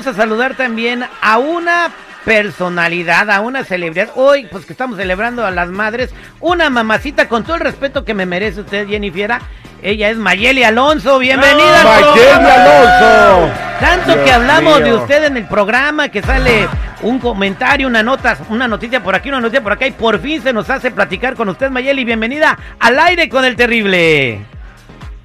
Vamos a saludar también a una personalidad, a una celebridad. Hoy, pues que estamos celebrando a las madres, una mamacita con todo el respeto que me merece usted, Jennifer. Ella es Mayeli Alonso, bienvenida. al Mayeli. Alonso. Tanto que hablamos de usted en el programa, que sale un comentario, una nota, una noticia por aquí, una noticia por acá, y por fin se nos hace platicar con usted, Mayeli. Bienvenida al aire con el terrible.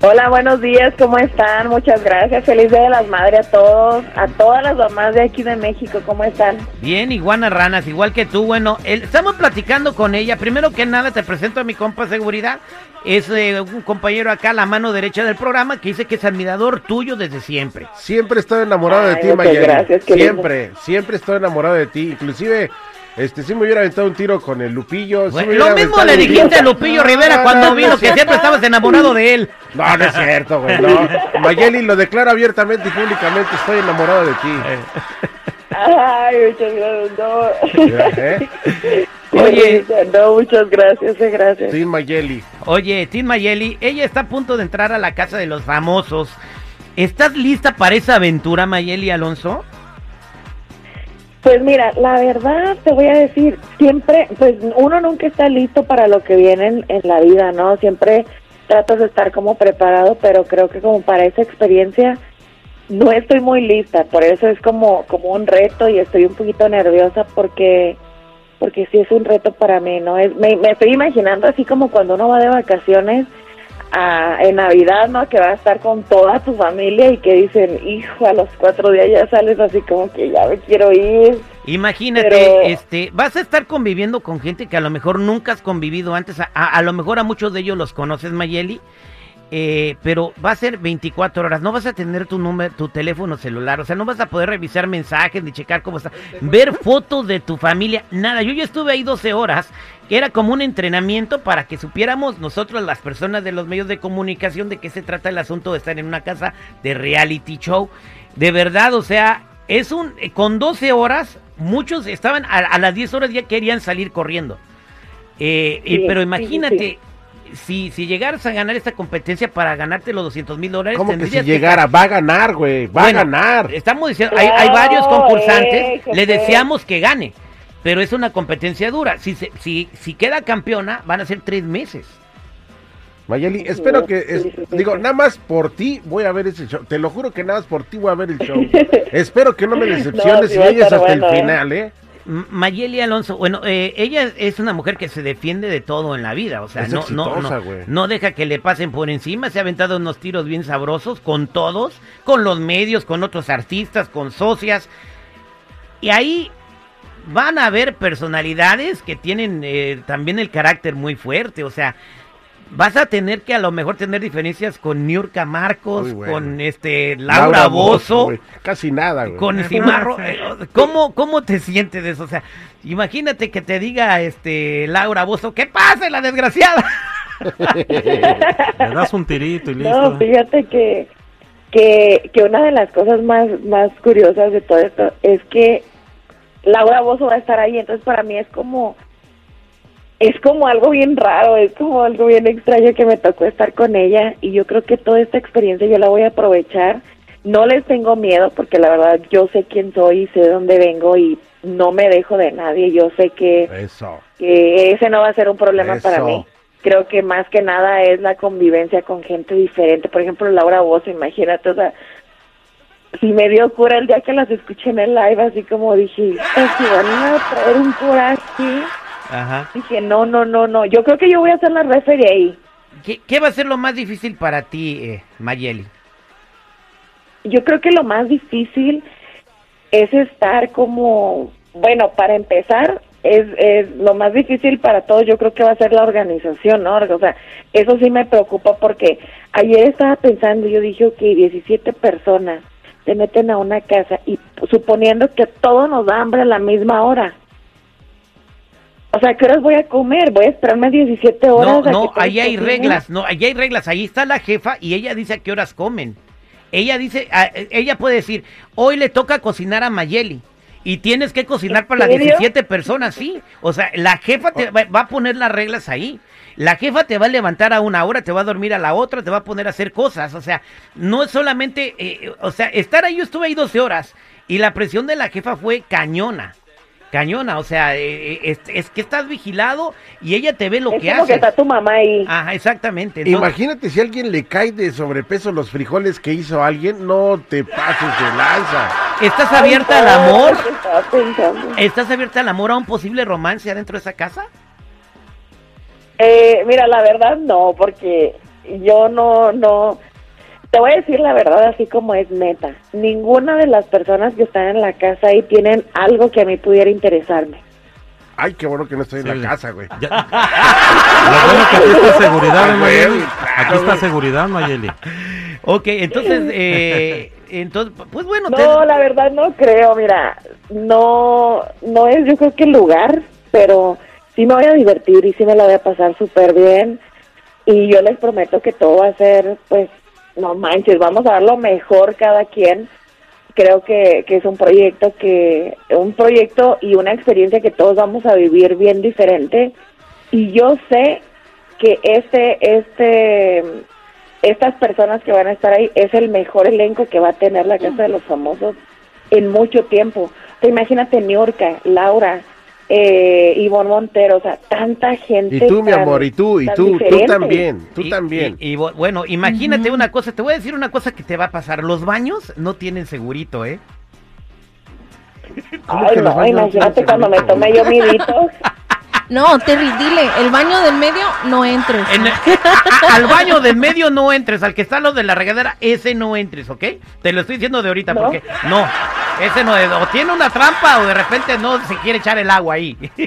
Hola, buenos días, ¿cómo están? Muchas gracias. Feliz Día de las Madres a todos, a todas las mamás de aquí de México, ¿cómo están? Bien, iguana ranas, igual que tú. Bueno, el- estamos platicando con ella. Primero que nada, te presento a mi compa Seguridad. Es eh, un compañero acá, la mano derecha del programa, que dice que es admirador tuyo desde siempre. Siempre estoy enamorado de ti, muchas Mayeli. gracias, siempre, siempre estoy enamorado de ti. Inclusive, este, sí me hubiera aventado un tiro con el Lupillo. sí Bueno, me lo mismo le dijiste a Lupillo Rivera no, cuando no, vino, no, que siempre estabas enamorado de él. No, no es cierto, güey, no. Mayeli lo declara abiertamente y públicamente, estoy enamorado de ti. Ay, muchas gracias. No. ¿Eh? Oye. no, muchas gracias, eh, gracias. Sí, Mayeli. Oye, Tim Mayeli, ella está a punto de entrar a la casa de los famosos. ¿Estás lista para esa aventura, Mayeli Alonso? Pues mira, la verdad te voy a decir, siempre, pues uno nunca está listo para lo que viene en, en la vida, ¿no? Siempre tratas de estar como preparado, pero creo que como para esa experiencia no estoy muy lista, por eso es como, como un reto y estoy un poquito nerviosa porque porque sí es un reto para mí, ¿no? Es, me, me estoy imaginando así como cuando uno va de vacaciones a, en Navidad, ¿no? Que va a estar con toda tu familia y que dicen, hijo, a los cuatro días ya sales así como que ya me quiero ir. Imagínate, Pero- este, vas a estar conviviendo con gente que a lo mejor nunca has convivido antes. A, a- a lo mejor a muchos de ellos los conoces, Mayeli. Eh, pero va a ser 24 horas. No vas a tener tu número, tu teléfono celular. O sea, no vas a poder revisar mensajes ni checar cómo está. Ver fotos de tu familia. Nada. Yo ya estuve ahí 12 horas. Que era como un entrenamiento para que supiéramos nosotros, las personas de los medios de comunicación, de qué se trata el asunto de estar en una casa de reality show. De verdad, o sea, es un. eh, Con 12 horas, muchos estaban a, a las 10 horas ya querían salir corriendo. Eh, Sí, pero sí, imagínate, si, si llegaras a ganar esta competencia para ganarte los 200 mil dólares, ¿Cómo que si llegara? Va a ganar, güey. Va Bueno, a ganar. Estamos diciendo, hay, hay varios concursantes, eh, le deseamos que gane, pero es una competencia dura. Si, se- si, si queda campeona, van a ser tres meses. Mayeli, espero que, es- digo, nada más por ti voy a ver ese show. Te lo juro que nada más por ti voy a ver el show. espero que no me decepciones No, y va a llegues estar hasta bueno, el ¿eh? final, ¿eh? Mayeli Alonso, bueno, eh, ella es una mujer que se defiende de todo en la vida, o sea, Es no, no, exitosa, no, güey. no deja que le pasen por encima, se ha aventado unos tiros bien sabrosos con todos, con los medios, con otros artistas, con socias, y ahí van a haber personalidades que tienen eh, también el carácter muy fuerte, o sea, vas a tener que a lo mejor tener diferencias con Niurka Marcos, bueno. con este Laura, Bozo, güey. Casi nada, güey. con Cimarro, eh, ¿cómo, ¿cómo te sientes de eso? O sea, imagínate que te diga este Laura Bozo, ¿qué pasa, la desgraciada? Le das un tirito y listo. No, fíjate que, que, que una de las cosas más, más curiosas de todo esto es que Laura Bozo va a estar ahí, entonces para mí es como, es como algo bien raro, es como algo bien extraño que me tocó estar con ella y yo creo que toda esta experiencia yo la voy a aprovechar. No les tengo miedo porque la verdad yo sé quién soy y sé de dónde vengo y no me dejo de nadie, yo sé que Eso. que ese no va a ser un problema para mí. Creo que más que nada es la convivencia con gente diferente. Por ejemplo, Laura Bozo, imagínate, o sea, si me dio cura el día que las escuché en el live, así como dije, "Ay, si van a traer un coraje, Ajá. dije, no, no, no, no, yo creo que yo voy a ser la referee ahí. ¿Qué, qué va a ser lo más difícil para ti, eh, Mayeli? Yo creo que lo más difícil es estar como, bueno, para empezar, es, es lo más difícil para todos, yo creo que va a ser la organización, ¿no? O sea, eso sí me preocupa porque ayer estaba pensando, yo dije, ok, 17 personas se meten a una casa y suponiendo que todo nos da hambre a la misma hora. O sea, ¿qué horas voy a comer? Voy a esperarme 17 horas. No, no, ahí hay reglas, no, ahí hay reglas, ahí está la jefa y ella dice a qué horas comen. Ella dice, a- ella puede decir, hoy le toca cocinar a Mayeli. y tienes que cocinar para las serio? 17 personas, sí. O sea, la jefa te va, va a poner las reglas ahí. La jefa te va a levantar a una hora, te va a dormir a la otra, te va a poner a hacer cosas. O sea, no es solamente, eh, o sea, estar ahí, yo estuve ahí 12 horas y la presión de la jefa fue cañona. Cañona, o sea, eh, es, es que estás vigilado y ella te ve lo es que como que está tu mamá ahí. Ajá, exactamente. Entonces- Imagínate si a alguien le cae de sobrepeso los frijoles que hizo alguien, no te pases de lanza. ¿Estás Ay, abierta al amor? ¿Estás abierta al amor a un posible romance adentro de esa casa? Eh, mira, la verdad no, porque yo no, no, te voy a decir la verdad así como es neta. Ninguna de las personas que están en la casa ahí tienen algo que a mí pudiera interesarme. Ay, qué bueno que no estoy en la casa, güey. Ya- Lo bueno que aquí está seguridad, ¿eh, Ah, Mayeli? güey, Aquí está güey. seguridad, Mayeli. Ok, entonces, eh, entonces, pues bueno, No, te- la verdad no creo, mira, no, no es yo creo que el lugar, pero sí me voy a divertir y sí me la voy a pasar súper bien y yo les prometo que todo va a ser, pues, no manches, vamos a dar lo mejor cada quien. Creo que, que es un proyecto que, un proyecto y una experiencia que todos vamos a vivir bien diferente y yo sé que este, este, estas personas que van a estar ahí es el mejor elenco que va a tener la Casa de los Famosos en mucho tiempo. Sea, imagínate Niurka, Laura, eh, Ivonne Montero, o sea, tanta gente. Y tú, mi tan- amor, y tú, y tú, tú diferente. también, tú y- también. Y, y bueno, imagínate una cosa, te voy a decir una cosa que te va a pasar. Los baños no tienen segurito, ¿eh? ¿Cómo Ay, no, imagínate cuando me tome yo mi detox. No, Terry, dile, el baño del medio no entres. En el- a- a- al baño del medio no entres, al que está lo de la regadera, ese no entres, ¿ok? Te lo estoy diciendo de ahorita ¿No? porque no, ese no es, o tiene una trampa o de repente no se quiere echar el agua ahí.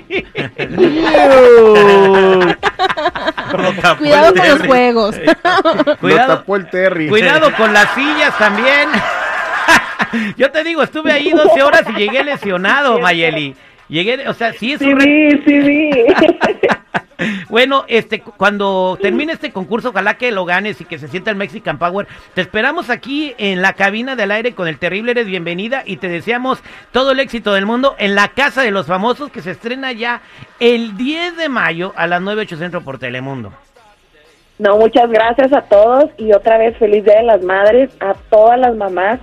Cuidado con los juegos. Lo cuidado, tapó el Terry. cuidado con las sillas también. Yo te digo, estuve ahí 12 horas y llegué lesionado, Mayeli. Llegué, o sea, sí es Sí, un sí, vi. Bueno, este, cu- cuando termine este concurso, ojalá que lo ganes y que se sienta el Mexican Power. Te esperamos aquí en la cabina del aire con el terrible Eres Bienvenida y te deseamos todo el éxito del mundo en la Casa de los Famosos que se estrena ya el 10 de mayo a las 9, 8 centro por Telemundo. No, muchas gracias a todos y otra vez feliz Día de las Madres a todas las mamás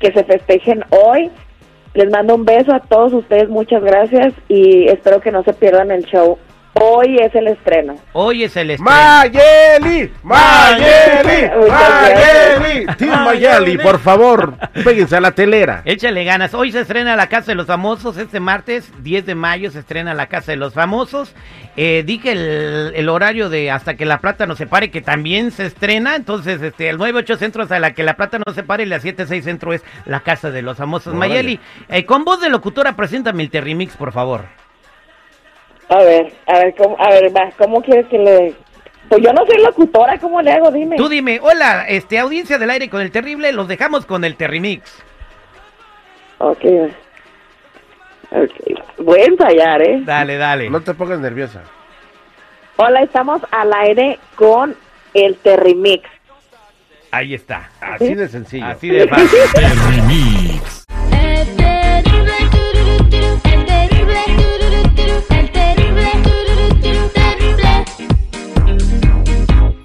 que se festejen hoy. Les mando un beso a todos ustedes, muchas gracias y espero que no se pierdan el show. Hoy es el estreno. Hoy es el estreno. Mayeli, Mayeli, Mayeli, Team Mayeli, por favor, péguense a la telera. Échale ganas. Hoy se estrena La Casa de los Famosos. Este martes, 10 de mayo, se estrena La Casa de los Famosos. Eh, dije el, el horario de Hasta que la Plata no se pare, que también se estrena. Entonces, este, el 9-8 centro hasta la que la Plata no se pare y la 7-6 centro es La Casa de los Famosos. Órale. Mayeli, eh, con voz de locutora, preséntame el Terrimix, por favor. A ver, a ver, ¿cómo, a ver, va, ¿cómo quieres que le...? Pues yo no soy locutora, ¿cómo le hago? Dime. Tú dime, hola, este, audiencia del aire con el terrible, los dejamos con el Terrimix. Ok, va. Ok, voy a ensayar, ¿eh? Dale, dale. No te pongas nerviosa. Hola, estamos al aire con el Terrimix. Ahí está. Así de sencillo. Así de fácil. Terry Mix.